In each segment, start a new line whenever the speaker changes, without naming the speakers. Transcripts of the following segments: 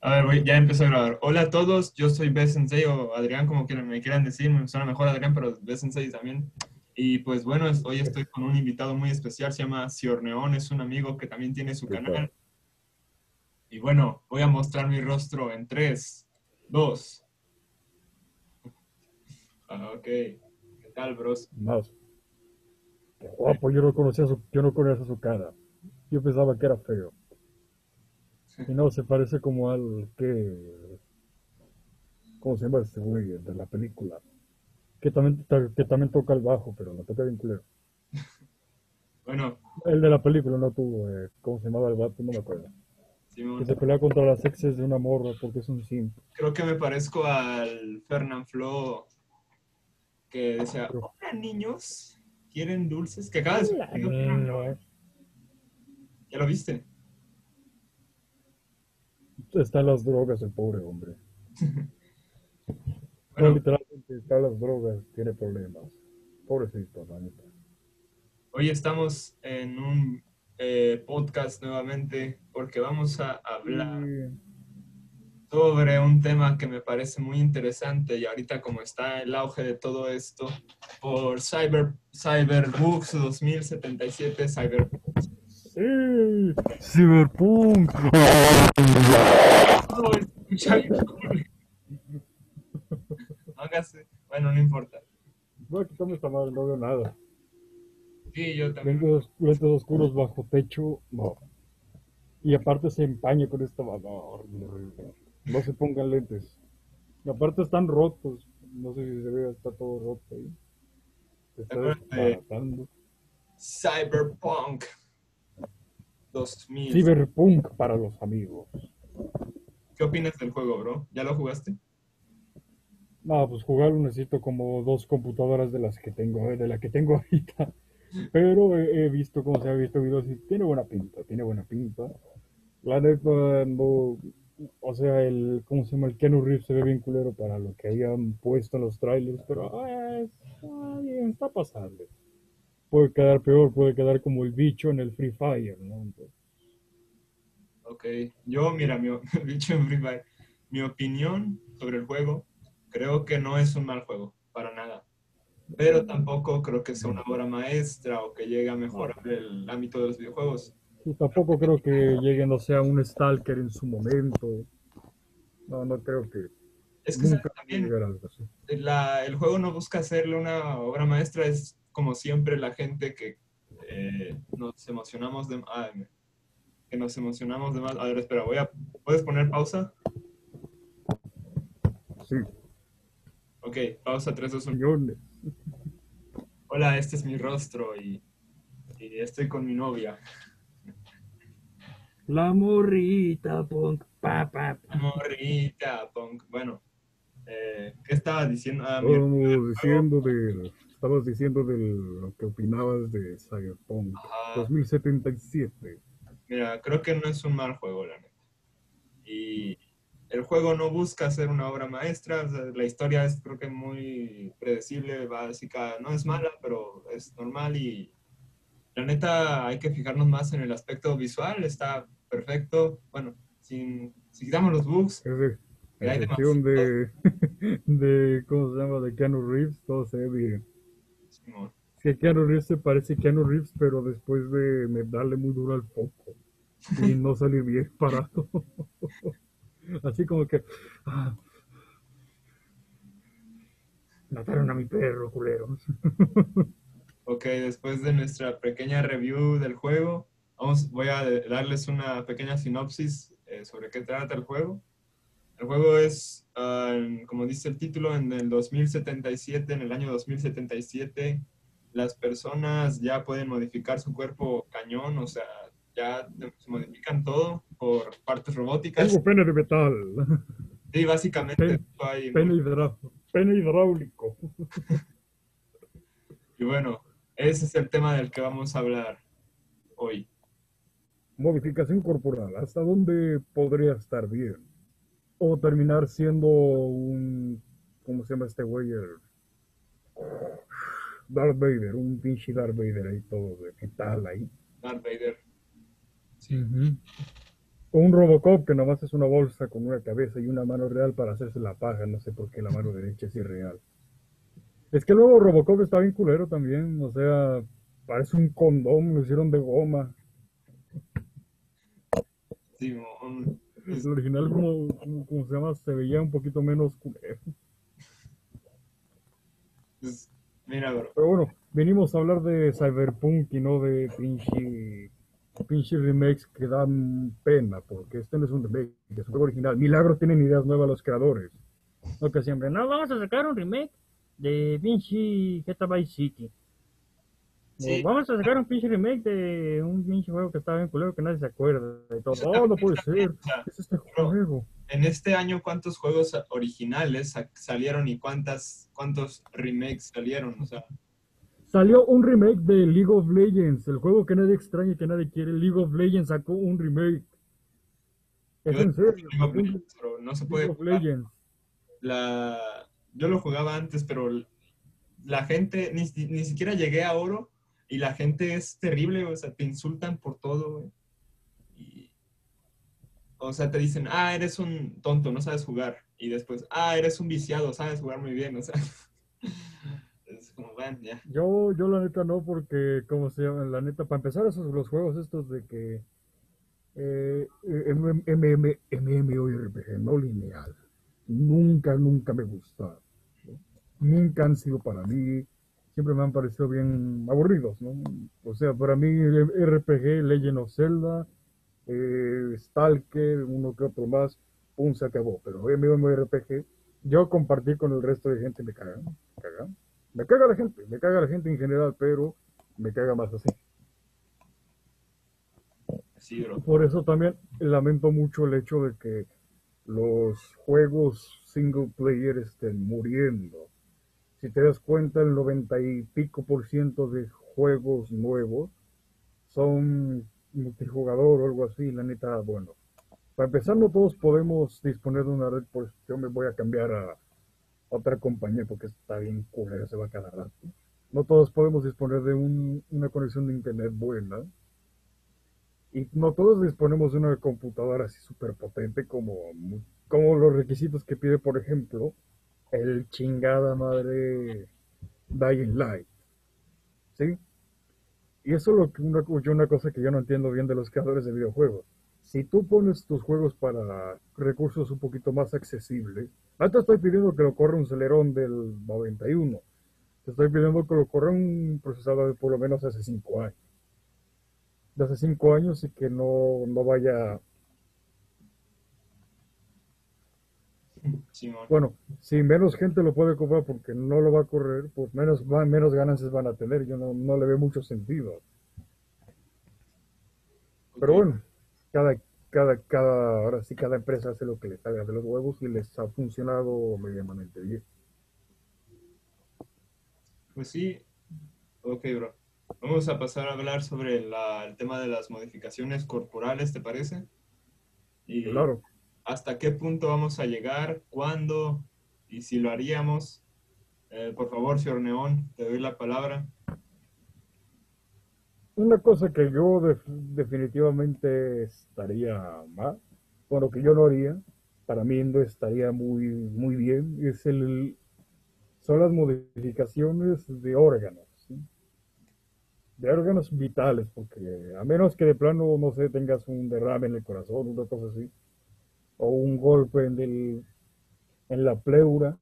A ver, voy- ya empezó a grabar. Hola a todos, yo soy B Sensei o Adrián, como quieran, me quieran decir, me suena mejor Adrián, pero B Sensei también. Y pues bueno, es- hoy estoy con un invitado muy especial, se llama Ciorneón, es un amigo que también tiene su canal. Y bueno, voy a mostrar mi rostro en 3, 2. Ah, ok. ¿Qué tal, bros?
Más. Qué guapo, yo no conocía su, yo no conocía su cara. Yo pensaba que era feo. Y no, se parece como al que. ¿Cómo se llama este güey? De la película. Que también, que también toca el bajo, pero lo toca bien culero.
Bueno,
El de la película no tuvo, eh, ¿cómo se llamaba el vato? No me acuerdo. Que se pelea contra las exes de una morra porque es un simp.
creo que me parezco al Fernand Flo que decía, hola niños, ¿quieren dulces? Que acaba de Flo, ¿eh? ¿Ya lo viste?
Está las drogas el pobre hombre. No,
Bueno,
literalmente está las drogas, tiene problemas. Pobrecito, la neta.
hoy estamos en un eh, podcast nuevamente porque vamos a hablar
Sí.
sobre un tema que me parece muy interesante y ahorita como está el auge de todo esto por Cyber Cyberbugs 2077 Cyber
Sí, Cyberpunk.
No, hagas- bueno, no importa.
Voy a quitarme esta madre, no veo nada.
Sí, yo también.
Lentes, lentes oscuros bajo techo, no. Y aparte se empaña con esta no. No se pongan lentes. Y aparte están rotos. No sé si se ve, está todo roto ahí. Se está.
Cyberpunk 2000.
Cyberpunk para los amigos.
¿Qué opinas del juego, bro? ¿Ya lo jugaste?
No, pues jugarlo necesito como dos computadoras de las que tengo, de la que tengo ahorita. Pero he, he visto cómo se ha visto videos y tiene buena pinta, tiene buena pinta. La neta, no, o sea, el, ¿cómo se llama? El Keanu Reeves se ve bien culero para lo que habían puesto en los trailers, pero eh, está bien, está pasable. Puede quedar peor, puede quedar como el bicho en el Free Fire, ¿no? Entonces,
Ok. Yo, mira, mi, bicho en Free Fire, mi opinión sobre el juego, creo que no es un mal juego, para nada. Pero tampoco creo que sea una obra maestra o que llegue a mejorar el ámbito de los videojuegos.
y tampoco creo que llegue, no sea un Stalker en su momento. No, no creo que
Es que también la- el juego no busca hacerle una obra maestra, es como siempre la gente que eh, nos emocionamos de que nos emocionamos de más. A ver, espera, voy a ¿puedes poner pausa?
Sí,
Ok, pausa 3, 2, 1.
millones.
Hola, este es mi rostro y, y estoy con mi novia.
La morrita, punk, pa, pa, pa.
Morrita, punk. Bueno, eh, ¿qué estaba diciendo? Ah,
Estábamos diciendo de, estabas diciendo de lo que opinabas de Cyberpunk
Ajá.
2077.
Mira, creo que no es un mal juego, la neta. Y el juego no busca ser una obra maestra. o sea, la historia es, creo que, muy predecible, básica. No es mala, pero es normal. Y la neta, hay que fijarnos más en el aspecto visual. Está perfecto. Bueno, sin, si quitamos los bugs,
Es de,
Hay
en cuestión de, de, ¿cómo se llama? De Keanu Reeves, todo se ve bien. Es que Keanu Reeves se parece a Keanu Reeves, pero después de darle muy duro al foco y no salir bien parado. Así como que, ah, mataron a mi perro, culeros.
Ok, después de nuestra pequeña review del juego, vamos, voy a darles una pequeña sinopsis eh, sobre qué trata el juego. El juego es, en- como dice el título, en el 2077, en el año 2077, las personas ya pueden modificar su cuerpo cañón, o sea, ya se modifican todo por partes robóticas.
Tengo pene de metal,
Sí, básicamente
hidra- pene hidráulico.
Y bueno, ese es el tema del que vamos a hablar hoy.
Modificación corporal, ¿hasta dónde podría estar bien? O terminar siendo un, ¿cómo se llama este güey? El- Darth Vader, un pinche Darth Vader ahí todo de metal ahí.
Darth Vader.
Ujú. O un Robocop que nomás es una bolsa con una cabeza y una mano real para hacerse la paja. No sé por qué la mano derecha es irreal. Es que luego Robocop está bien culero también. O sea, parece un condón, lo hicieron de goma.
Simón.
El original, como, como, como se llama, se veía un poquito menos culero.
es- mira, bro.
Pero bueno, venimos a hablar de Cyberpunk y no de pinche, pinche remakes que dan pena, porque este no es un remake, es un juego original. Milagros tienen ideas nuevas los creadores. No que siempre, no, vamos a sacar un remake de pinche Vice City.
Sí.
vamos a sacar un pinche remake de un pinche juego que estaba bien culero que nadie se acuerda. Y todo.
Eso
No, puede ser. Es este juego.
en este año, ¿cuántos juegos originales sa- salieron y cuántas, cuántos remakes salieron? O sea,
Salió un remake de League of Legends, el juego que nadie extraña y que nadie quiere. League of Legends sacó un remake. Es
yo-
en serio.
League of Legends, bro, no se puede
League of
jugar.
Legends.
La, yo lo jugaba antes, pero la gente, ni, ni siquiera llegué a oro y la gente es terrible, o sea, te insultan por todo, güey. Y, o sea, te dicen, ah, eres un tonto, no sabes jugar. Y después, ah, eres un viciado, sabes jugar muy bien, o sea. Es como, bueno, ya.
Yo, yo la neta no, porque, ¿cómo se llama? La neta, para empezar, esos los juegos estos de que eh, MM, MM, MMORPG, no lineal, nunca, nunca me gustaron. Nunca han sido para mí, siempre me han parecido bien aburridos, ¿no? O sea, para mí RPG, Legend of Zelda, eh, Stalker, uno que otro más, pum, se acabó. Pero MMORPG, yo compartí con el resto de gente, me cagan, me cagan. Me caga la gente, me caga la gente en general, pero me caga más así.
Sí, bro.
Por eso también lamento mucho el hecho de que los juegos single player estén muriendo. Si te das cuenta, el noventa y pico por ciento de juegos nuevos son multijugador o algo así. La neta, bueno, para empezar, no todos podemos disponer de una red, pues yo me voy a cambiar a otra compañía porque está bien culera, se va cada rato. No todos podemos disponer de un- una conexión de internet buena. Y no todos disponemos de una computadora así súper potente como, como los requisitos que pide, por ejemplo, el chingada madre Dying Light. ¿Sí? Y eso es lo que una, una cosa que yo no entiendo bien de los creadores de videojuegos. Si tú pones tus juegos para recursos un poquito más accesibles, no te estoy pidiendo que lo corra un Celerón del 91. Te estoy pidiendo que lo corra un procesador de por lo menos hace 5 años. De hace 5 años y que no, no vaya... Bueno, si menos gente lo puede comprar porque no lo va a correr, pues menos, menos ganancias van a tener. Yo no, no le veo mucho sentido. Pero bueno, cada, cada, cada, ahora sí cada empresa hace lo que le salga de los huevos y les ha funcionado medianamente bien.
Pues sí, ok, bro. Vamos a pasar a hablar sobre la- el tema de las modificaciones corporales, ¿te parece? Y
Claro,
hasta qué punto vamos a llegar, cuándo y si lo haríamos. Eh, por favor, señor Neón, te doy la palabra.
una cosa que yo def- definitivamente estaría mal, bueno, que yo no haría, para mí no estaría muy, muy bien, es el, son las modificaciones de órganos, de órganos vitales, porque a menos que de plano, no sé, tengas un derrame en el corazón, una cosa así, o un golpe en, el, en la pleura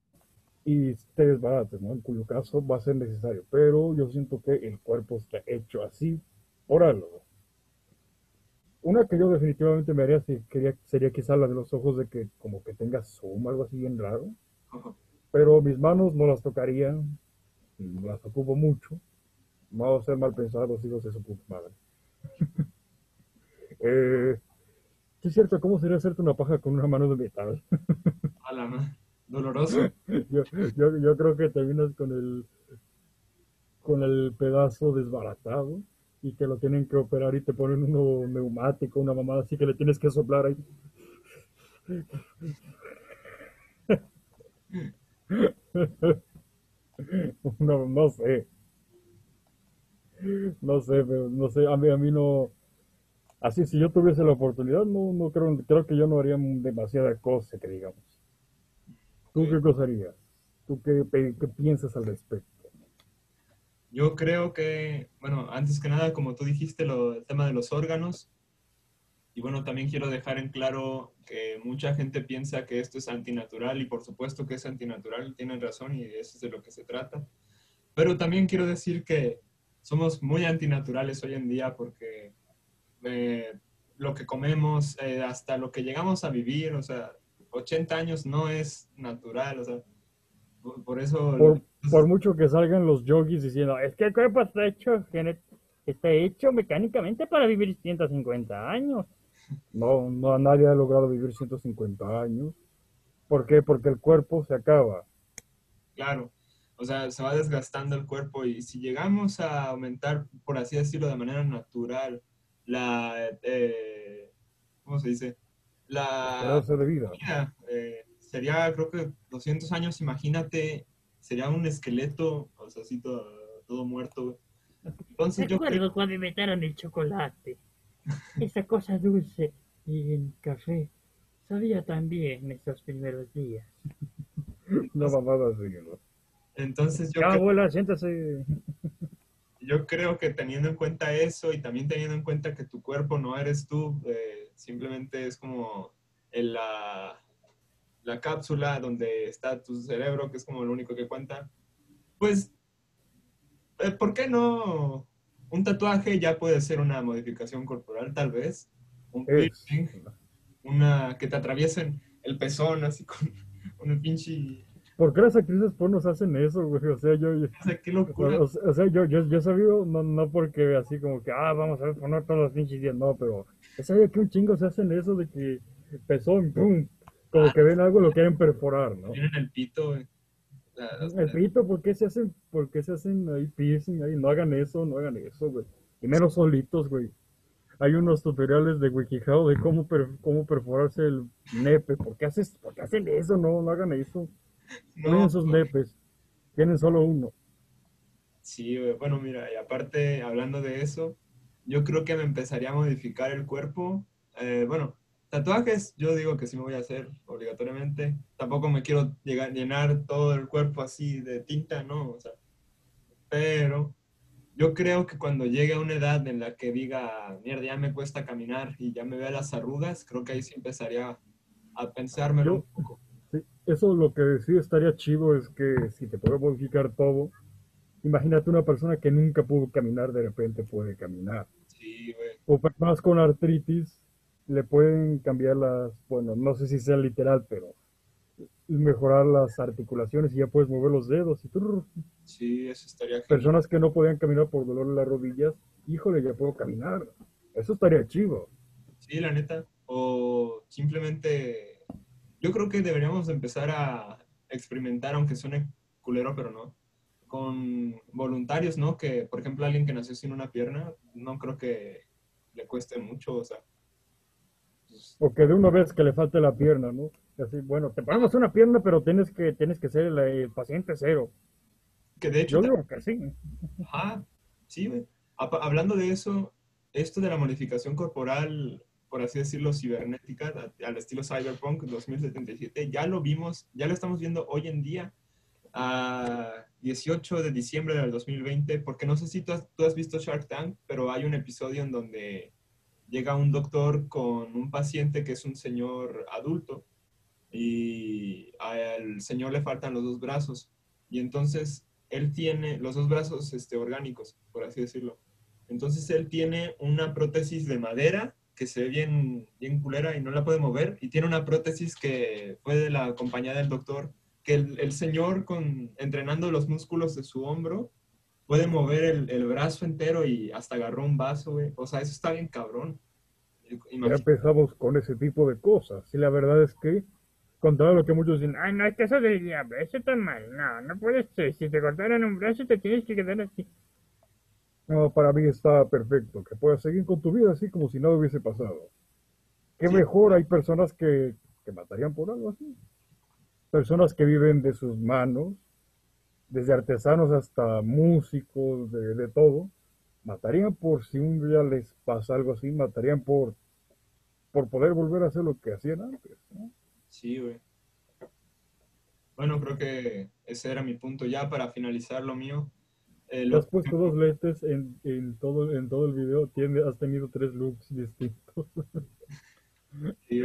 y te desbarates, ¿no? En cuyo caso va a ser necesario, pero yo siento que el cuerpo está hecho así por algo. Una que yo definitivamente me haría si quería, sería quizá la de los ojos de que como que tenga zoom, algo así bien raro, pero mis manos no las tocaría, no las ocupo mucho, no va a ser mal pensado, los hijos de su puta madre. eh, sí es cierto, ¿cómo sería hacerte una paja con una mano de metal?
A la Doloroso.
yo, yo, yo creo que terminas con el con el pedazo desbaratado y que lo tienen que operar y te ponen uno neumático, una mamada así que le tienes que soplar ahí. No, no sé. No sé, pero no sé, a mí, a mí no, Así, si yo tuviese la oportunidad, no, no creo, creo que yo no haría demasiada cosa que digamos. ¿Tú qué cosa harías? ¿Tú qué, qué piensas al respecto?
Yo creo que, bueno, antes que nada, como tú dijiste, lo, el tema de los órganos, y bueno, también quiero dejar en claro que mucha gente piensa que esto es antinatural, y por supuesto que es antinatural, tienen razón, y eso es de lo que se trata. Pero también quiero decir que somos muy antinaturales hoy en día porque eh, lo que comemos, eh, hasta lo que llegamos a vivir, o sea, 80 años no es natural, o sea, por, por eso...
Por, por mucho que salgan los yogis diciendo, es que el cuerpo está hecho, está hecho mecánicamente para vivir 150 años. No, no, nadie ha logrado vivir 150 años. ¿Por qué? Porque el cuerpo se acaba.
Claro, o sea, se va desgastando el cuerpo y si llegamos a aumentar, por así decirlo, de manera natural, la, eh, ¿cómo se dice? La
Esperanza de vida.
eh, sería, creo que 200 años, imagínate, sería un esqueleto, o sea, así todo, todo muerto. Entonces yo creo,
cuando inventaron el chocolate. Esa cosa dulce y el café. Sabía tan bien esos primeros días.
Una mamada así, ¿no?
entonces yo
Ya,
creo,
abuela, siéntase.
Yo creo que teniendo en cuenta eso y también teniendo en cuenta que tu cuerpo no eres tú, eh, simplemente es como en la, la cápsula donde está tu cerebro, que es como lo único que cuenta, pues, eh, ¿por qué no? Un tatuaje ya puede ser una modificación corporal, tal vez. Un piercing, una que te atraviesen el pezón así con un pinche...
¿Por qué las actrices pornos hacen eso, güey? O sea, yo, yo-
O sea, qué locura.
o, o sea, yo, yo, yo he sabido, no, no porque así como que, ah, vamos a poner todos los pinches días, no, pero he sabido que un chingo se hacen eso de que pezón, pum, como que ven algo, lo quieren perforar, ¿no?
Tienen el pito, güey.
El pito, ¿por qué se hacen, por qué se hacen ahí piercing ahí? No hagan eso, no hagan eso, güey. Y menos solitos, güey. Hay unos tutoriales de WikiHow de cómo, per- cómo perforarse el nepe. ¿Por qué, haces, ¿Por qué hacen eso? No, no hagan eso. No
no,
sus nepes. Tienen solo uno.
Sí. Bueno, mira, y aparte, hablando de eso, yo creo que me empezaría a modificar el cuerpo. Eh, bueno, tatuajes, yo digo que sí me voy a hacer obligatoriamente. Tampoco me quiero llegar, llenar todo el cuerpo así de tinta, ¿no? O sea, pero yo creo que cuando llegue a una edad en la que diga, mierda, ya me cuesta caminar y ya me vea las arrugas, creo que ahí sí empezaría a pensármelo
Yo-
un poco.
Eso lo que sí estaría chido es que si te puede modificar todo, imagínate una persona que nunca pudo caminar, de repente puede caminar.
Sí, güey.
O personas con artritis le pueden cambiar las, bueno, no sé si sea literal, pero mejorar las articulaciones y ya puedes mover los dedos. Y turr.
Sí, eso estaría genial.
personas que no podían caminar por dolor en las rodillas, híjole, ya puedo caminar. Eso estaría chido.
Sí, la neta. O simplemente, yo creo que deberíamos empezar a experimentar, aunque suene culero, pero no, con voluntarios, ¿no? Que, por ejemplo, alguien que nació sin una pierna, no creo que le cueste mucho, o sea. pues,
O que de una vez que le falte la pierna, ¿no? Así, bueno, te ponemos una pierna, pero tienes que, tienes que ser el, el paciente cero.
que de hecho,
Yo digo que sí.
Ajá, sí, güey. Hablando de eso, esto de la modificación corporal, por así decirlo, cibernética, a- al estilo Cyberpunk 2077, ya lo vimos, ya lo estamos viendo hoy en día, a 18 de diciembre del 2020, porque no sé si tú has, tú has visto Shark Tank, pero hay un episodio en donde llega un doctor con un paciente que es un señor adulto y al señor le faltan los dos brazos. Y entonces él tiene los dos brazos este, orgánicos, por así decirlo. Entonces él tiene una prótesis de madera que se ve bien, bien culera y no la puede mover y tiene una prótesis que fue de la compañía del doctor que el, el señor con, entrenando los músculos de su hombro puede mover el, el brazo entero y hasta agarró un vaso, güey. O sea, eso está bien cabrón.
Ya empezamos con ese tipo de cosas. Y la verdad es que, con todo lo que muchos dicen, ay, no, es que eso del diablo, eso está mal. No, no puedes ser. Si te cortaran un brazo, te tienes que quedar así. No, para mí está perfecto. Que puedas seguir con tu vida así como si nada hubiese pasado. Qué
Sí.
mejor, hay personas que, que matarían por algo así. Personas que viven de sus manos, desde artesanos hasta músicos, de, de todo. Matarían por si un día les pasa algo así, matarían por, por poder volver a hacer lo que hacían antes. ¿no?
Sí, güey. Bueno, creo que ese era mi punto. Ya para finalizar lo mío. Eh,
has puesto dos lentes en, en todo, en todo el video, tiene, has tenido tres looks distintos.
Sí.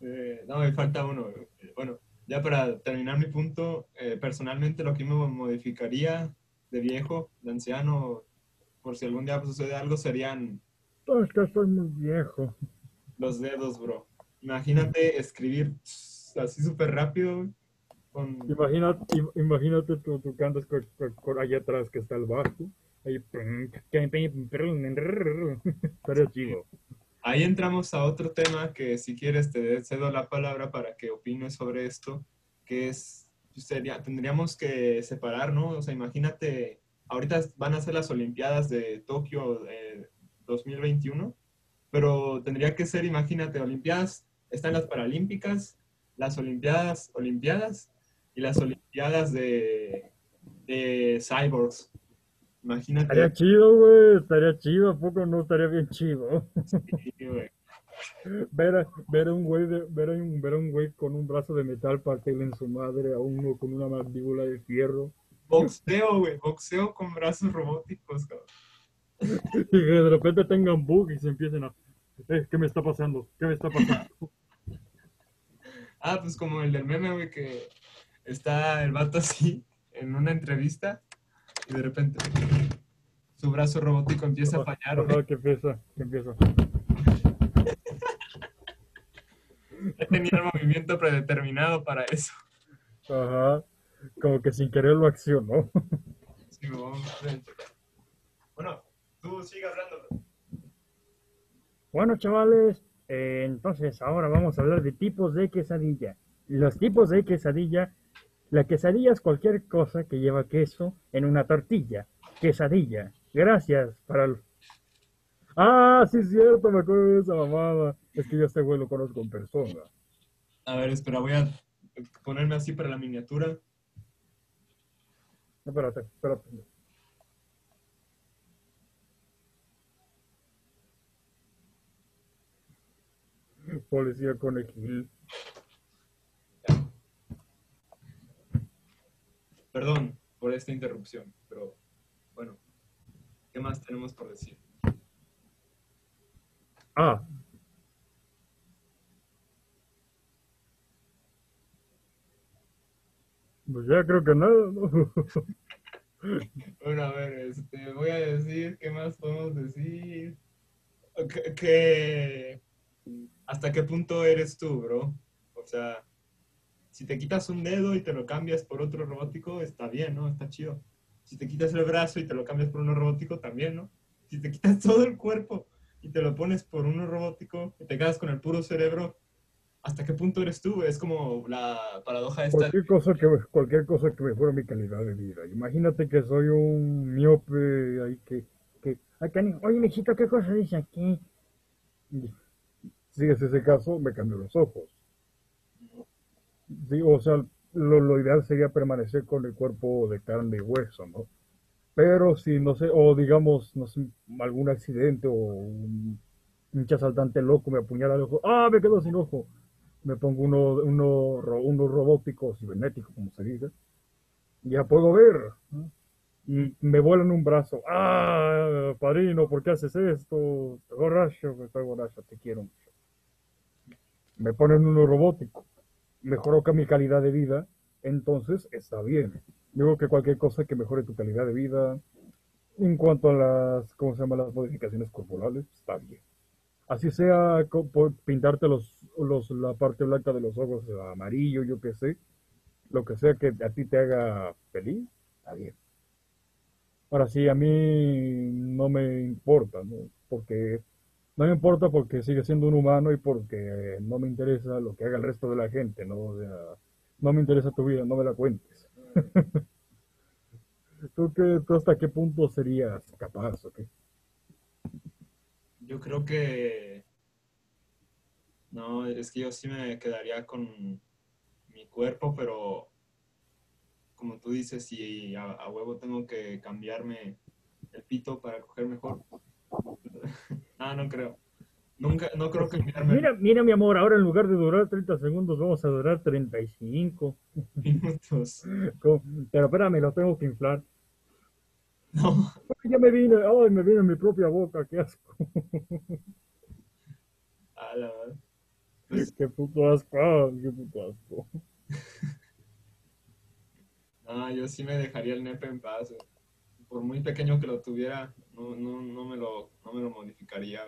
Eh, no, me falta uno. Bueno, ya para terminar mi punto, eh, personalmente lo que me modificaría de viejo, de anciano, por si algún día sucede algo, serían
No, es que estoy muy viejo.
los dedos, bro. Imagínate escribir así súper rápido, con...
Imagínate, im- imagínate tú, tú con allá atrás que está el bajo. Ahí, estaría chido.
Ahí entramos a otro tema que si quieres te cedo la palabra para que opines sobre esto, que es, pues, sería, tendríamos que separar, ¿no? O sea, imagínate, ahorita van a ser las Olimpiadas de Tokio eh, 2021, pero tendría que ser, imagínate, Olimpiadas, están las Paralímpicas, las Olimpiadas, Olimpiadas y las Olimpiadas de, de Cyborgs. Imagínate.
Estaría chido, güey. Estaría chido. ¿A poco no estaría bien chido?
sí, güey.
Ver a, ver un güey de- ver un, ver un güey con un brazo de metal partirle en su madre, a uno con una mandíbula de fierro.
Boxeo, güey, boxeo con brazos robóticos, cabrón.
Y que de repente tengan bug y se empiecen a. Eh, ¿Qué me está pasando? ¿Qué me está pasando?
Ah, pues como el del meme, güey, que está el vato así en una entrevista y de repente su brazo robótico empieza a fallar, güey.
Ajá, que empieza, que empieza.
Ya tenía el movimiento predeterminado para eso.
Ajá. Como que sin querer lo accionó.
Sí. Bueno, tú sigue hablando.
Bueno, chavales, eh, entonces ahora vamos a hablar de tipos de quesadilla. Los tipos de quesadilla. La quesadilla es cualquier cosa que lleva queso en una tortilla. Quesadilla. Gracias para el...
Ah, sí es cierto, me acuerdo de esa mamada. Es que yo este güey lo conozco en persona.
A ver, espera, voy a ponerme así para la miniatura.
No, espérate, espérate. Policía conejil.
Perdón por esta interrupción, pero bueno, ¿qué más tenemos por decir?
Ah, pues ya creo que nada, ¿no?
Bueno, a ver, este, voy a decir, ¿qué más podemos decir? Que, que- ¿Hasta qué punto eres tú, bro? O sea, si te quitas un dedo y te lo cambias por otro robótico, está bien, ¿no? Está chido. Si te quitas el brazo y te lo cambias por uno robótico, también, ¿no? Si te quitas todo el cuerpo y te lo pones por uno robótico y te quedas con el puro cerebro, ¿hasta qué punto eres tú? Es como la paradoja esta.
Cualquier cosa que, cualquier cosa mejore mi calidad de vida. Imagínate que soy un miope ahí que, que
Acá Oye, mijito, ¿qué cosa dice aquí?
si es ese caso, me cambio los ojos. O sea, lo, lo ideal sería permanecer con el cuerpo de carne y hueso, ¿no? Pero si, no sé, o digamos, no sé, algún accidente o un pinche asaltante loco me apuñala el ojo, ¡ah, me quedo sin ojo! Me pongo uno, uno, uno robótico, cibernético, como se dice, ya puedo ver. ¿no? Y me vuelan un brazo, ¡ah, padrino, ¿por qué haces esto? Estoy borracho, estoy borracho, te quiero mucho. Me ponen uno robótico, mejoró mi calidad de vida, entonces está bien. Digo que cualquier cosa que mejore tu calidad de vida, en cuanto a las, ¿cómo se llama? Las modificaciones corporales, está bien. Así sea pintarte los, los, la parte blanca de los ojos amarillo, yo qué sé, lo que sea que a ti te haga feliz, está bien. Ahora sí, a mí no me importa, ¿no? Porque no me importa porque sigue siendo un humano y porque no me interesa lo que haga el resto de la gente, ¿no? No me interesa tu vida, no me la cuentes. ¿Tú, qué, ¿Tú hasta qué punto serías capaz o qué?
Yo creo que. No, es que yo sí me quedaría con mi cuerpo, pero como tú dices, si a, a huevo tengo que cambiarme el pito para coger mejor. ah, no creo. Nunca, no creo que mirarme
Mira, mira, mi amor, ahora en lugar de durar 30 segundos, vamos a durar 35.
minutos.
Pero espérame, lo tengo que inflar.
No,
Ya me vine, ay, me vine en mi propia boca, qué asco.
a la. Pues,
Qué puto asco, qué puto asco.
no, yo sí me dejaría el nepe en paz. Por muy pequeño que lo tuviera, no, no, no, me, lo, no me lo modificaría.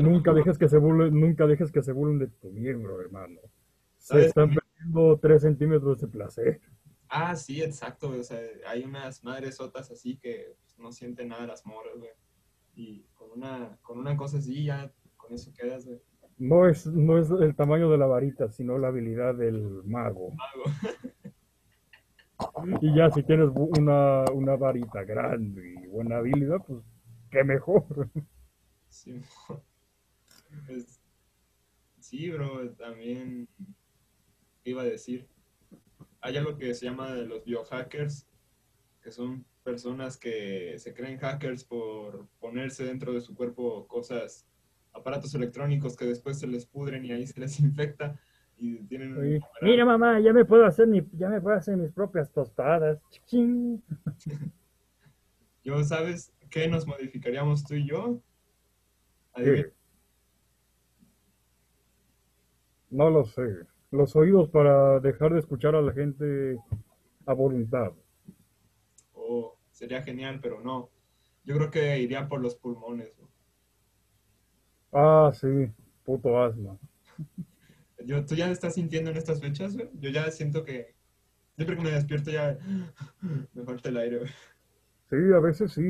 Nunca dejes que se burlen, nunca dejes que se burlen de tu miembro, hermano. Se están perdiendo 3 centímetros de placer.
Ah, sí, exacto, güey, O sea, hay unas madres sotas así que pues, no sienten nada las morras, güey. Y con una, con una cosa así, ya con eso quedas, güey.
No es, no es el tamaño de la varita, sino la habilidad del mago.
Mago.
Y ya si tienes una, una varita grande y buena habilidad, pues qué mejor.
Sí, pues, sí, bro, también ¿qué iba a decir. Hay algo que se llama de los biohackers, que son personas que se creen hackers por ponerse dentro de su cuerpo cosas, aparatos electrónicos que después se les pudren y ahí se les infecta y tienen un-
Sí. Mira mamá, ya me puedo hacer mi, ya me puedo hacer mis propias tostadas. Chiquín.
Yo, ¿sabes qué nos modificaríamos tú y yo?
No lo sé. Los oídos para dejar de escuchar a la gente a voluntad.
Oh, sería genial, pero no. Yo creo que iría por los pulmones.
Ah, sí, puto asma.
Yo, ¿Tú ya estás sintiendo en estas fechas? güey? Yo ya siento que siempre que me despierto ya me falta el aire. güey.
Sí, a veces sí.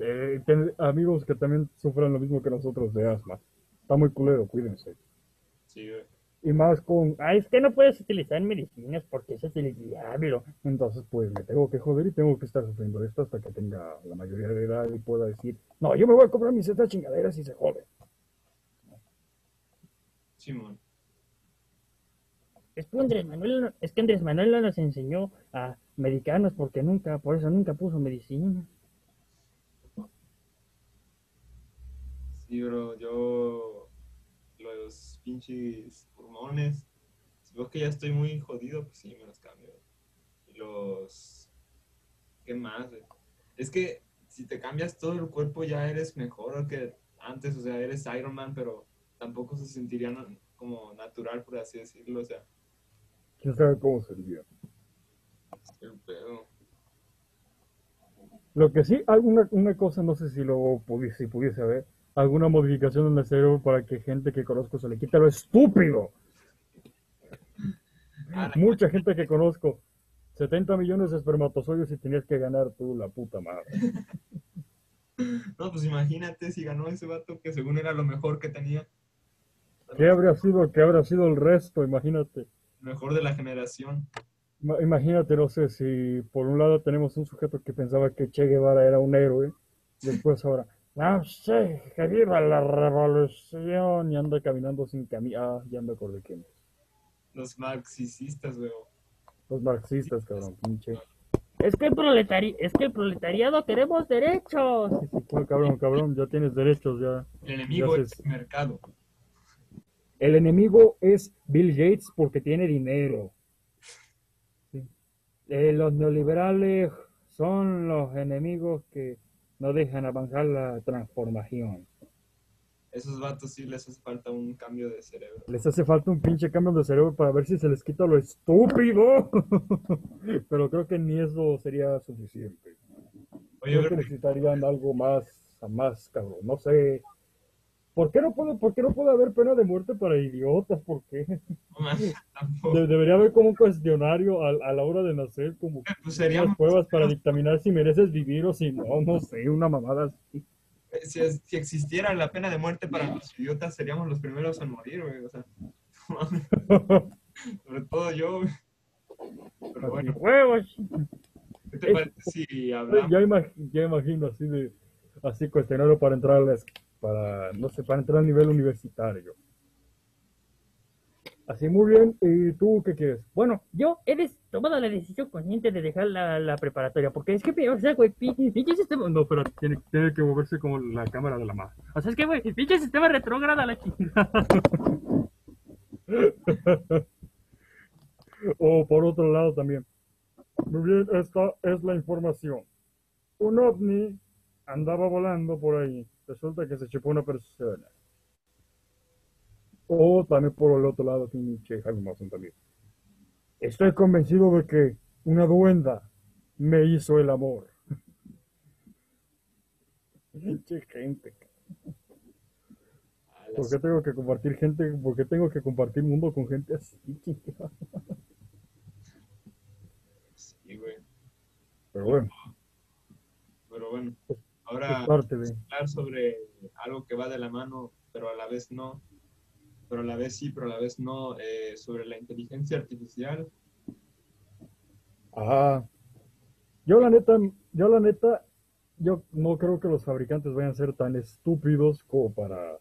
eh, ten- amigos que también sufren lo mismo que nosotros de asma. Está muy culero, cuídense.
Sí, güey.
Y más con, ah, es que no puedes utilizar medicinas porque eso es el diablo. Entonces, pues me tengo que joder y tengo que estar sufriendo esto hasta que tenga la mayoría de edad y pueda decir, no, yo me voy a comprar mis estas chingaderas y se jode.
Simón.
Es que Andrés Manuel, es Manuel no nos enseñó a medicarnos porque nunca, por eso nunca puso medicina.
Sí, bro. Yo los pinches pulmones. Si veo que ya estoy muy jodido, pues sí, me los cambio. Y los... ¿Qué más? Es que si te cambias todo el cuerpo ya eres mejor que antes. O sea, eres Iron Man, pero tampoco se sentiría como natural, por así decirlo. O sea,
¿Quién sabe cómo sería?
el pedo.
Lo que sí, alguna una cosa, no sé si lo pudiese, si pudiese haber, alguna modificación en el cerebro para que gente que conozco se le quite lo estúpido. Mucha gente que conozco, 70 millones de espermatozoides y tenías que ganar tú la puta madre.
No, pues imagínate si ganó ese vato que según era lo mejor que tenía.
¿Qué habría sido, qué habría sido el resto? Imagínate.
Mejor de la generación.
Ima- Imagínate, no sé, si por un lado tenemos un sujeto que pensaba que Che Guevara era un héroe, después ahora, no sé, que viva la revolución y anda caminando sin camisa. Ah, ya me acordé quién es.
Los marxistas, weón.
Los marxistas, cabrón, pinche.
Es que el proletari, es que el proletariado queremos derechos.
Sí, sí, bueno, cabrón, cabrón, ya tienes derechos, ya.
El enemigo
Ya
es el mercado.
El enemigo es Bill Gates porque tiene dinero. Sí. Eh, los neoliberales son los enemigos que no dejan avanzar la transformación.
Esos vatos sí les hace falta un cambio de cerebro.
Les hace falta un pinche cambio de cerebro para ver si se les quita lo estúpido. Pero creo que ni eso sería suficiente.
Oye,
Creo que necesitarían algo más, más cabrón. No sé. ¿Por qué no puede, por qué no puede haber pena de muerte para idiotas? ¿Por qué?
no.
De- debería haber como un cuestionario a, a la hora de nacer, como
Pues
unas pruebas para dictaminar si mereces vivir o si no, no sé, una mamada así.
si, es- si existiera la pena de muerte para los idiotas, seríamos los primeros en morir, güey. O sea, sobre todo yo. Pero bueno,
Huevos.
¿qué te parece si hablamos?
ya, imag- ya imagino así de así cuestionario para entrar a la es- para no sé, para entrar al nivel universitario. Así, muy bien. ¿Y tú qué quieres?
Bueno, yo he tomado la decisión consciente de dejar la, la preparatoria, porque es que, o sea, güey, pi- pinche sistema...
No, pero tiene, tiene que moverse como la cámara de la mano.
O sea, es que, güey, pinche sistema retrógrada la chingada.
O por otro lado también. Muy bien, esta es la información. Un ovni andaba volando por ahí. Resulta que se chupó una persona. O también por el otro lado, pinche Jaime Maussan también. Estoy convencido de que una duenda me hizo el amor. Pinche gente. ¿Por qué tengo que compartir gente? ¿Por qué tengo que compartir mundo con gente así?
Sí, güey.
Pero bueno,
Pero bueno,
es
ahora hablar sobre algo que va de la mano, pero a la vez no, pero a la vez sí, pero a la vez no, eh, sobre la inteligencia artificial.
Ah, yo la neta, yo la neta, yo no creo que los fabricantes vayan a ser tan estúpidos como para...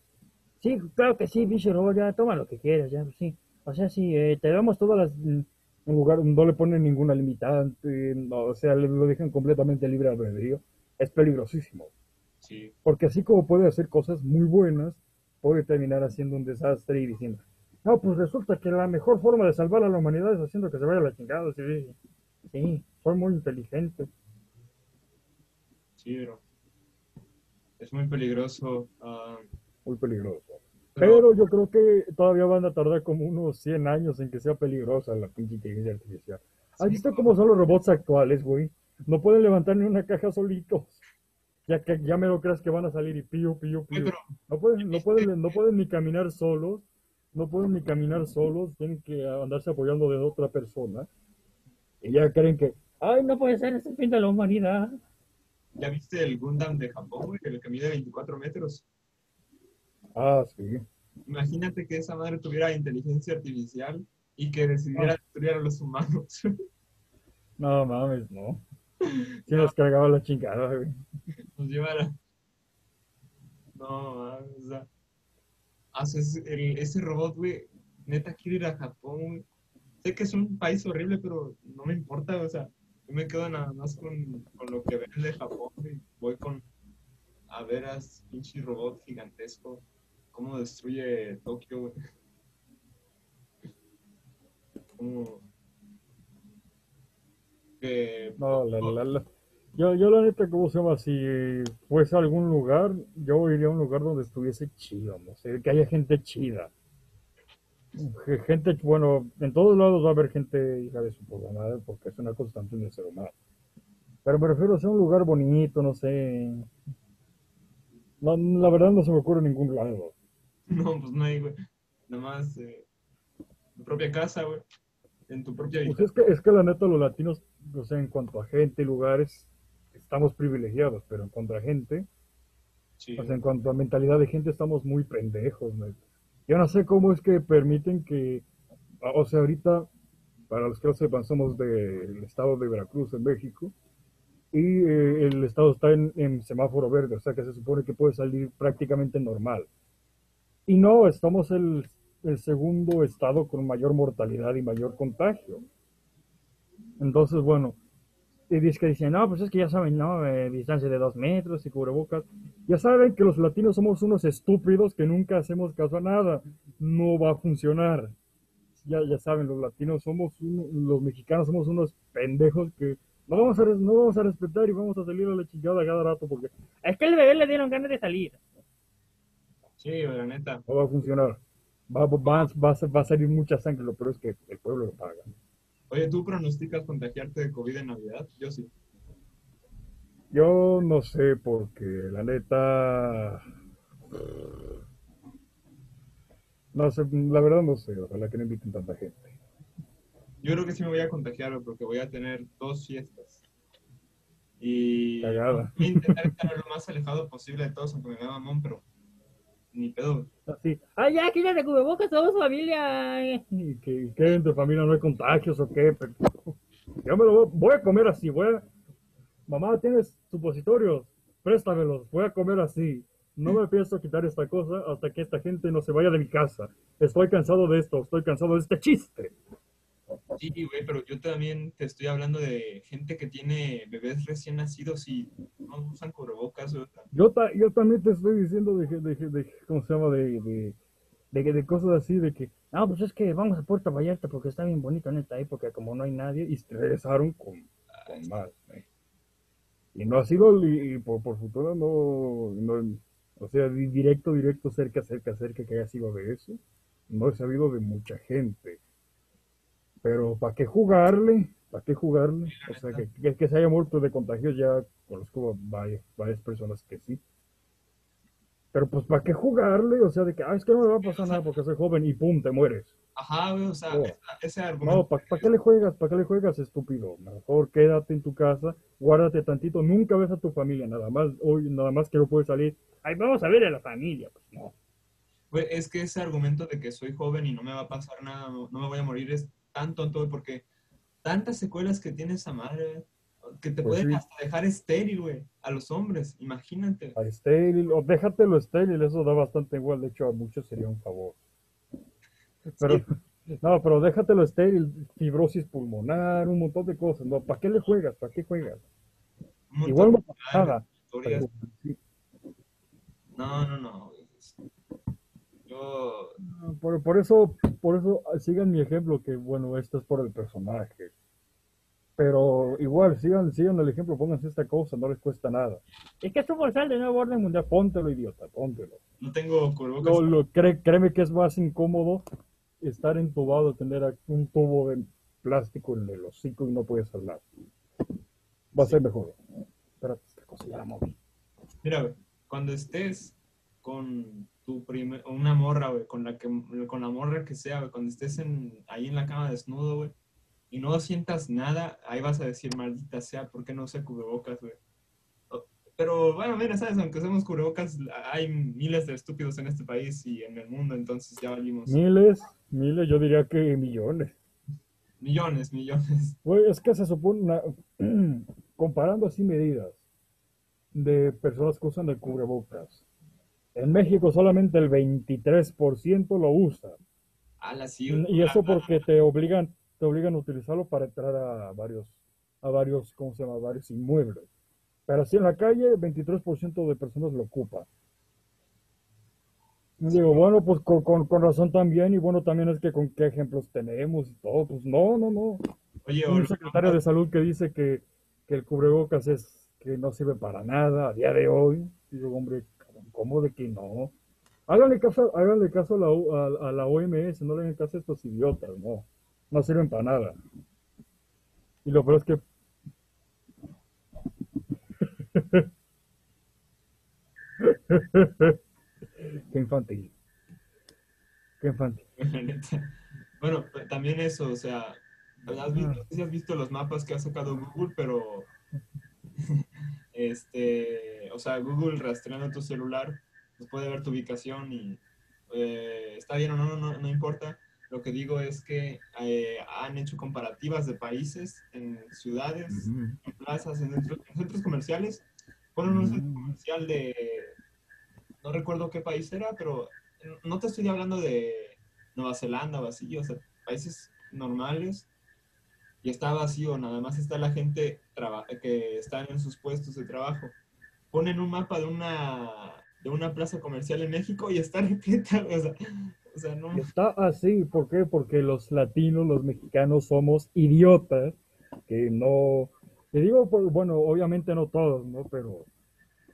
Sí, claro que sí, bicho, robot, ya toma lo que quieras, ya, sí. O sea, sí, eh, te damos todas las...
En lugar, no le ponen ninguna limitante, no, o sea, le- lo dejan completamente libre albedrío. Es peligrosísimo,
Sí,
porque así como puede hacer cosas muy buenas, puede terminar haciendo un desastre y diciendo, no, pues resulta que la mejor forma de salvar a la humanidad es haciendo que se vaya a la chingada. Sí, sí, soy muy inteligente.
sí, pero es muy peligroso. ah,
Muy peligroso.
pero
yo creo que todavía van a tardar como unos 100 años en que sea peligrosa la pinche inteligencia artificial. ¿Has
Sí,
visto cómo son los robots actuales, güey? No pueden levantar ni una caja solitos. Ya que ya me lo creas que van a salir y pío, pío, pío. No pueden, no pueden, no pueden ni caminar solos. No pueden ni caminar solos. Tienen que andarse apoyando de otra persona. Y ya creen que,
Ay, no puede ser, es el fin de la humanidad.
¿ya viste el Gundam de Japón, güey? El que mide 24 metros.
ah, sí.
Imagínate que esa madre tuviera inteligencia artificial y que decidiera destruir a los humanos.
No mames, no. Si nos cargaba la chingada, güey.
nos llevara. No, o sea, haces ese robot, güey, neta quiere ir a Japón, güey. Sé que es un país horrible, pero no me importa, o sea, yo me quedo nada más con, con lo que ven de Japón, güey. Voy con a ver a pinche robot gigantesco, cómo destruye Tokio, güey. Cómo- que
No, la, la, la. Yo, yo la neta, ¿cómo se llama? Si fuese a algún lugar, yo iría a un lugar donde estuviese chido, no sé, que haya gente chida. Ge- Gente, bueno, en todos lados va a haber gente hija de su puta madre, porque es una constante del ser humano. Pero me refiero a ser un lugar bonito, no sé. No, la verdad no se me ocurre ningún lado.
No, pues no hay, güey. Nada más eh, tu propia casa, güey. En tu propia
Pues es que, es que la neta los latinos, o sea, en cuanto a gente y lugares, estamos privilegiados, pero en cuanto a gente,
Sí.
O sea, en cuanto a mentalidad de gente, estamos muy pendejos, neta. Yo no sé cómo es que permiten que, o sea, ahorita, para los que no sepan, somos del estado de Veracruz, en México, y eh, el estado está en, en semáforo verde, o sea que se supone que puede salir prácticamente normal. Y no, estamos el, el segundo estado con mayor mortalidad y mayor contagio. Entonces, bueno, y dice que dicen, no, pues es que ya saben, ¿no? Eh, distancia de dos metros y cubrebocas. Ya saben que los latinos somos unos estúpidos que nunca hacemos caso a nada. No va a funcionar. Ya, ya saben, los latinos somos, uno- los mexicanos somos unos pendejos que no vamos, a, res- no vamos a respetar y vamos a salir a la chingada cada rato porque
Es que al bebé le dieron ganas de salir.
Sí, la neta.
no va a funcionar. Va, va, va, a- va a salir mucha sangre, lo peor es que el pueblo lo paga.
Oye, ¿tú pronosticas contagiarte de COVID en Navidad? Yo sí.
Yo no sé, porque la neta. No sé, la verdad no sé, ojalá que no inviten tanta gente.
Yo creo que sí me voy a contagiar, porque voy a tener dos fiestas. Y
Cagada.
voy a intentar estar lo más alejado posible de todos, aunque me vea mamón, pero ni pedo.
Así,
Ay, ya, quítate cubrebocas, somos familia.
¿y que, que en tu familia no hay contagios o qué? Pero yo me lo voy, voy a comer así, voy a... Mamá, ¿tienes supositorios? Préstamelos, voy a comer así. no me pienso quitar esta cosa hasta que esta gente no se vaya de mi casa. Estoy cansado de esto, estoy cansado de este chiste.
Sí, güey, pero yo también te estoy hablando de gente que tiene bebés recién nacidos y no usan cubrebocas.
Yo, ta- yo también te estoy diciendo de, de, de- ¿cómo se llama? De, de, de, cosas así, de que,
No, pues es que vamos a Puerto Vallarta porque está bien bonito en esta época, como no hay nadie.
y se regresaron con, con más. Y no ha sido, y, por, por futuro no, no, o sea, di- directo, directo, cerca, cerca, cerca, que haya sido de eso. No he sabido de mucha gente. Pero ¿para qué jugarle? ¿Para qué jugarle? O sea, que, que, que se haya muerto de contagios ya conozco varias, varias personas que sí. Pero pues ¿para qué jugarle? O sea, de que, ah, es que no me va a pasar nada porque soy joven y pum, te mueres.
Ajá, güey, o sea,
Oh.
ese argumento.
No, ¿para qué le juegas? ¿Para qué le juegas, estúpido? Mejor quédate en tu casa, guárdate tantito, nunca ves a tu familia, nada más, hoy nada más que no puedes salir.
Ay, vamos a ver a la familia. Pues no.
Güey, es que ese argumento de que soy joven y no me va a pasar nada, no me voy a morir, es tan tonto, güey, porque tantas secuelas que tiene esa madre, güey, que te
Pues
pueden
sí.
hasta dejar estéril, güey, a los hombres, imagínate.
A estéril, o déjatelo estéril, eso da bastante igual, de hecho a muchos sería un favor. Pero, no, pero déjatelo estéril, fibrosis pulmonar, un montón de cosas, no, ¿para qué le juegas? ¿Para qué juegas? Igual no nada.
No, no, no. Yo,
Por, por eso, por eso ah, sigan mi ejemplo, que bueno, esto es por el personaje. Pero igual, sigan, sigan el ejemplo, pónganse esta cosa, no les cuesta nada.
Es que es un bolsal de nuevo orden mundial.
Póntelo, idiota, póntelo.
no tengo cubrebocas.
Lo, lo- cré- créeme que es más incómodo estar entubado, tener un tubo de plástico en el hocico y no puedes hablar. Va a ser mejor. Espérate, esta cosa ya la moví.
Mira, cuando estés con tu primer, una morra, güey, con la que, con la morra que sea, güey, cuando estés en, ahí en la cama desnudo, güey, y no sientas nada, ahí vas a decir, maldita sea, ¿por qué no usé cubrebocas, güey? Pero bueno, mira, sabes, aunque usemos cubrebocas, hay miles de estúpidos en este país y en el mundo, entonces ya valimos.
Miles, miles, yo diría que millones.
Millones, millones.
Güey, es que se supone, una- comparando así medidas de personas que usan el cubrebocas. En México solamente el 23% lo usa.
Sí,
Y eso porque te obligan, te obligan a utilizarlo para entrar a varios, a varios, ¿cómo se llama? Varios inmuebles. Pero así en la calle, 23% de personas lo ocupan. Y Digo, bueno, pues con, con- con razón también, y bueno, también es que con qué ejemplos tenemos y todo, pues no, no, no.
Oye,
Un secretario de salud que dice que, que el cubrebocas es que no sirve para nada a día de hoy. Y yo, hombre, ¿cómo de que no? Háganle caso, háganle caso a la, a, a la OMS, no le hagan caso a estos idiotas, no. No sirven para nada. Y lo peor es que Qué infantil. Qué infantil.
Bueno, también eso, o sea, has visto, no sé si has visto los mapas que ha sacado Google, pero este, o sea, Google rastreando tu celular, pues puede ver tu ubicación y eh, está bien o no, no, no importa. Lo que digo es que eh, han hecho comparativas de países en ciudades, en plazas, en centros, en centros comerciales. Ponen un centro comercial de, no recuerdo qué país era, pero no te estoy hablando de Nueva Zelanda o así, o sea, países normales y está vacío, nada más está la gente que están en sus puestos de trabajo. Ponen un mapa de una, de una plaza comercial en México y está repleta, o sea, o sea, no,
Está así, ¿por qué? Porque los latinos, los mexicanos somos idiotas, que no, te digo, pues, bueno, obviamente no todos, ¿no? Pero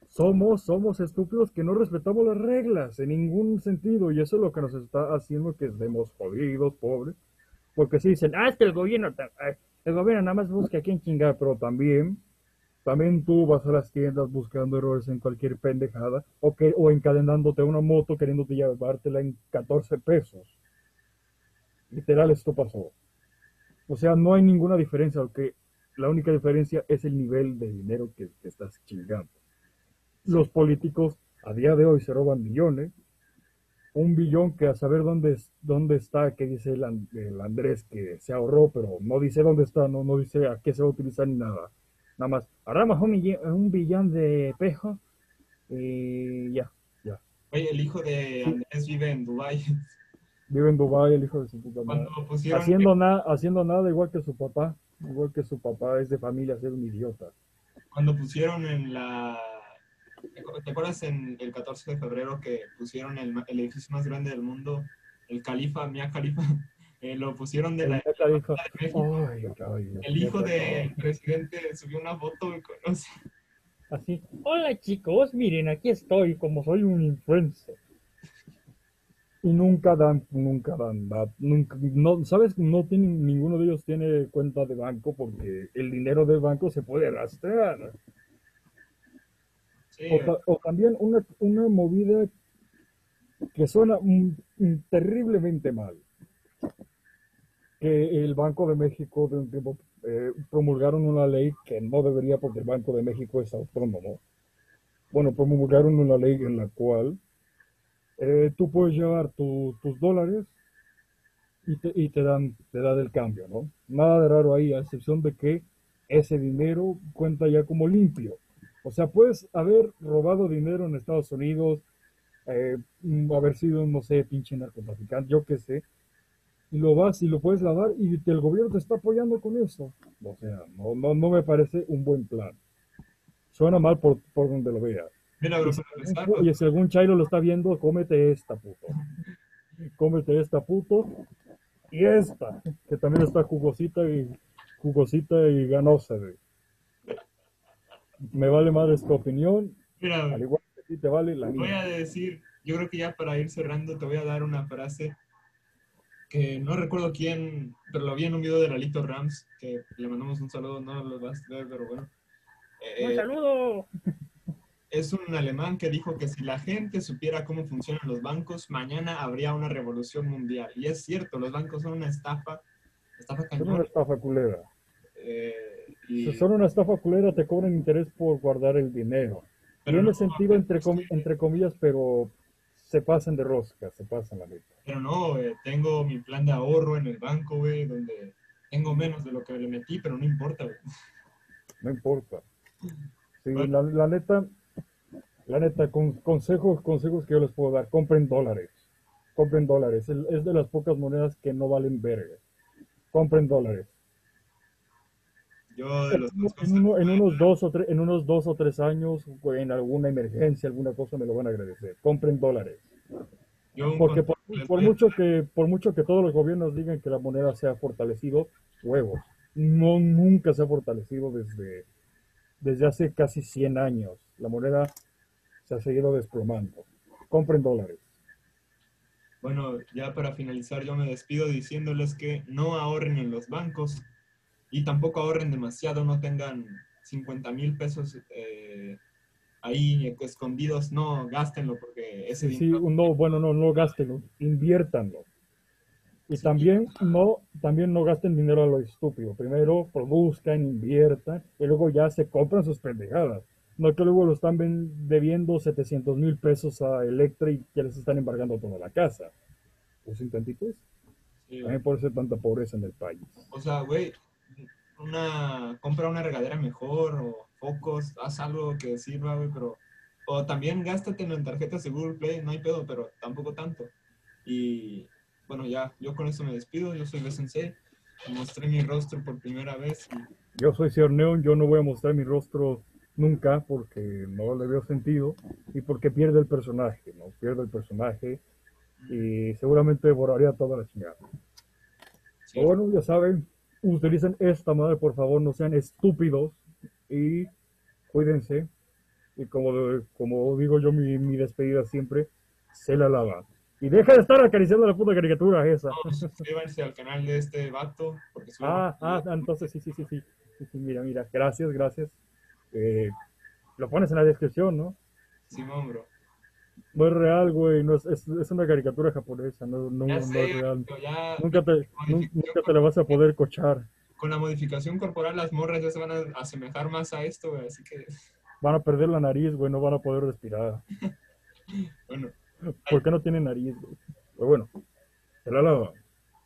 somos, somos estúpidos que no respetamos las reglas en ningún sentido y eso es lo que nos está haciendo que estemos jodidos, pobres, porque si dicen, ah, es que el gobierno, el gobierno nada más busca a quién chingar, pero también, también tú vas a las tiendas buscando errores en cualquier pendejada o, que, o encadenándote a una moto queriéndote llevártela en 14 pesos. Literal, esto pasó. O sea, no hay ninguna diferencia, que la única diferencia es el nivel de dinero que estás chingando. Los políticos a día de hoy se roban millones, un billón que a saber dónde, dónde está, que dice el, el Andrés que se ahorró, pero no dice dónde está, no, no dice a qué se va a utilizar ni nada. Nada más, ahorramos un, un billón de pesos y ya.
Oye, el hijo de Andrés vive en Dubai.
Vive en Dubái el hijo de su puta madre. Haciendo, nada haciendo nada igual que su papá. Igual que su papá es de familia, ser un idiota.
cuando pusieron en la... ¿Te acuerdas en el 14 de febrero que pusieron el, edificio más grande del mundo, el Califa, Mia Khalifa? Eh, lo pusieron de
El
la... de México.
"Ay, ay,
El hijo del presidente subió una foto güey, con o sea,
Así. Hola chicos, miren, aquí estoy, como soy un influencer.
Y nunca dan, nunca dan, da- nunca, no, ¿sabes? No tienen, ninguno de ellos tiene cuenta de banco porque el dinero del banco se puede rastrear. O, ta- o también una, una movida que suena terriblemente mal. Que el Banco de México de un tiempo eh, promulgaron una ley que no debería porque el Banco de México es autónomo. Bueno, promulgaron una ley en la cual eh, tú puedes llevar tu- tus dólares y te, y te dan, te dan el cambio, ¿no? Nada de raro ahí, a excepción de que ese dinero cuenta ya como limpio. O sea, puedes haber robado dinero en Estados Unidos, eh, mm, haber sido, no sé, pinche narcotraficante, yo qué sé, y lo vas y lo puedes lavar y el gobierno te está apoyando con eso. O sea, no, no, no me parece un buen plan. Suena mal por, por donde lo veas.
mira,
Y
bro,
si, y algún chairo lo está viendo, cómete esta, puto. Cómete esta, puto. Y esta, que también está jugosita y jugosita y ganosa, güey. Me vale más esta opinión,
mira,
al igual que a ti te vale la
voy a
mía.
decir, yo creo que ya para ir cerrando te voy a dar una frase que no recuerdo quién, pero lo vi en un video de Lalito Rams, que le mandamos un saludo, no lo vas a ver, pero bueno. Eh,
¡Un saludo!
es un alemán que dijo que si la gente supiera cómo funcionan los bancos, mañana habría una revolución mundial. Y es cierto, los bancos son una estafa, estafa
Son una
cañón.
estafa culera.
eh,
Si son una estafa culera, te cobran interés por guardar el dinero.
pero
Tiene
no-
sentido entre, com- entre comillas, pero se pasan de rosca, se pasan la neta.
Pero no, eh, tengo mi plan de ahorro en el banco, güey, donde tengo menos de lo que le metí, pero no importa, güey.
No importa. Sí, la, la neta, la neta, con, consejos, consejos que yo les puedo dar, compren dólares. Compren dólares. Es, es de las pocas monedas que no valen verga. Compren dólares.
Yo de los dos
En, uno- en unos dos o tres, en unos dos o tres años, en alguna emergencia, alguna cosa, me lo van a agradecer. Compren dólares.
yo
Porque por, mucho que, por mucho que todos los gobiernos digan que la moneda se ha fortalecido, huevos. No, nunca se ha fortalecido desde, desde hace casi 100 años. La moneda se ha seguido desplomando. Compren dólares.
Bueno, ya para finalizar, yo me despido diciéndoles que no ahorren en los bancos y tampoco ahorren demasiado, no tengan 50 mil pesos eh, ahí escondidos, no, gástenlo porque ese
Sí,
dinero...
no, bueno, no, no gástenlo, inviértanlo. Y también no, también no gasten dinero a lo estúpido. Primero produzcan, inviertan y luego ya se compran sus pendejadas. No que luego lo están debiendo 700 mil pesos a Electra y ya les están embargando toda la casa. Pues eso.
sí,
También por ser tanta pobreza en el país.
O sea, güey, una, compra una regadera mejor o focos, haz algo que sirva, güey, pero... O también gástatelo en tarjetas de Google Play, no hay pedo, pero tampoco tanto. Y bueno, ya, yo con eso me despido, yo soy BSensei, mostré mi rostro por primera vez y
Yo soy Sir Neon, yo no voy a mostrar mi rostro nunca porque no le veo sentido y porque pierde el personaje, ¿no? Pierde el personaje y seguramente borraría toda la chingada.
sí,
Pero bueno, ya saben, utilicen esta madre, por favor, no sean estúpidos y cuídense. Y como, como digo yo, mi, mi despedida siempre, se la lava. Y deja de estar acariciando la puta caricatura esa.
no, suscríbanse al canal de este vato, porque
Ah, ah, entonces sí, sí, sí, sí. Sí, sí, mira, mira. Gracias, gracias. Eh, lo pones en la descripción, ¿no?
Simón, bro.
No es real, güey. No es, es, es una caricatura japonesa, no, no, no
sé,
es real. Nunca te, nun- nunca te la vas a poder cochar.
con la modificación corporal las morras ya se van a asemejar más a esto, güey, así que,
Van a perder la nariz, güey. No van a poder respirar.
bueno.
¿Por qué no tienen nariz, güey? Pero bueno, se la lava.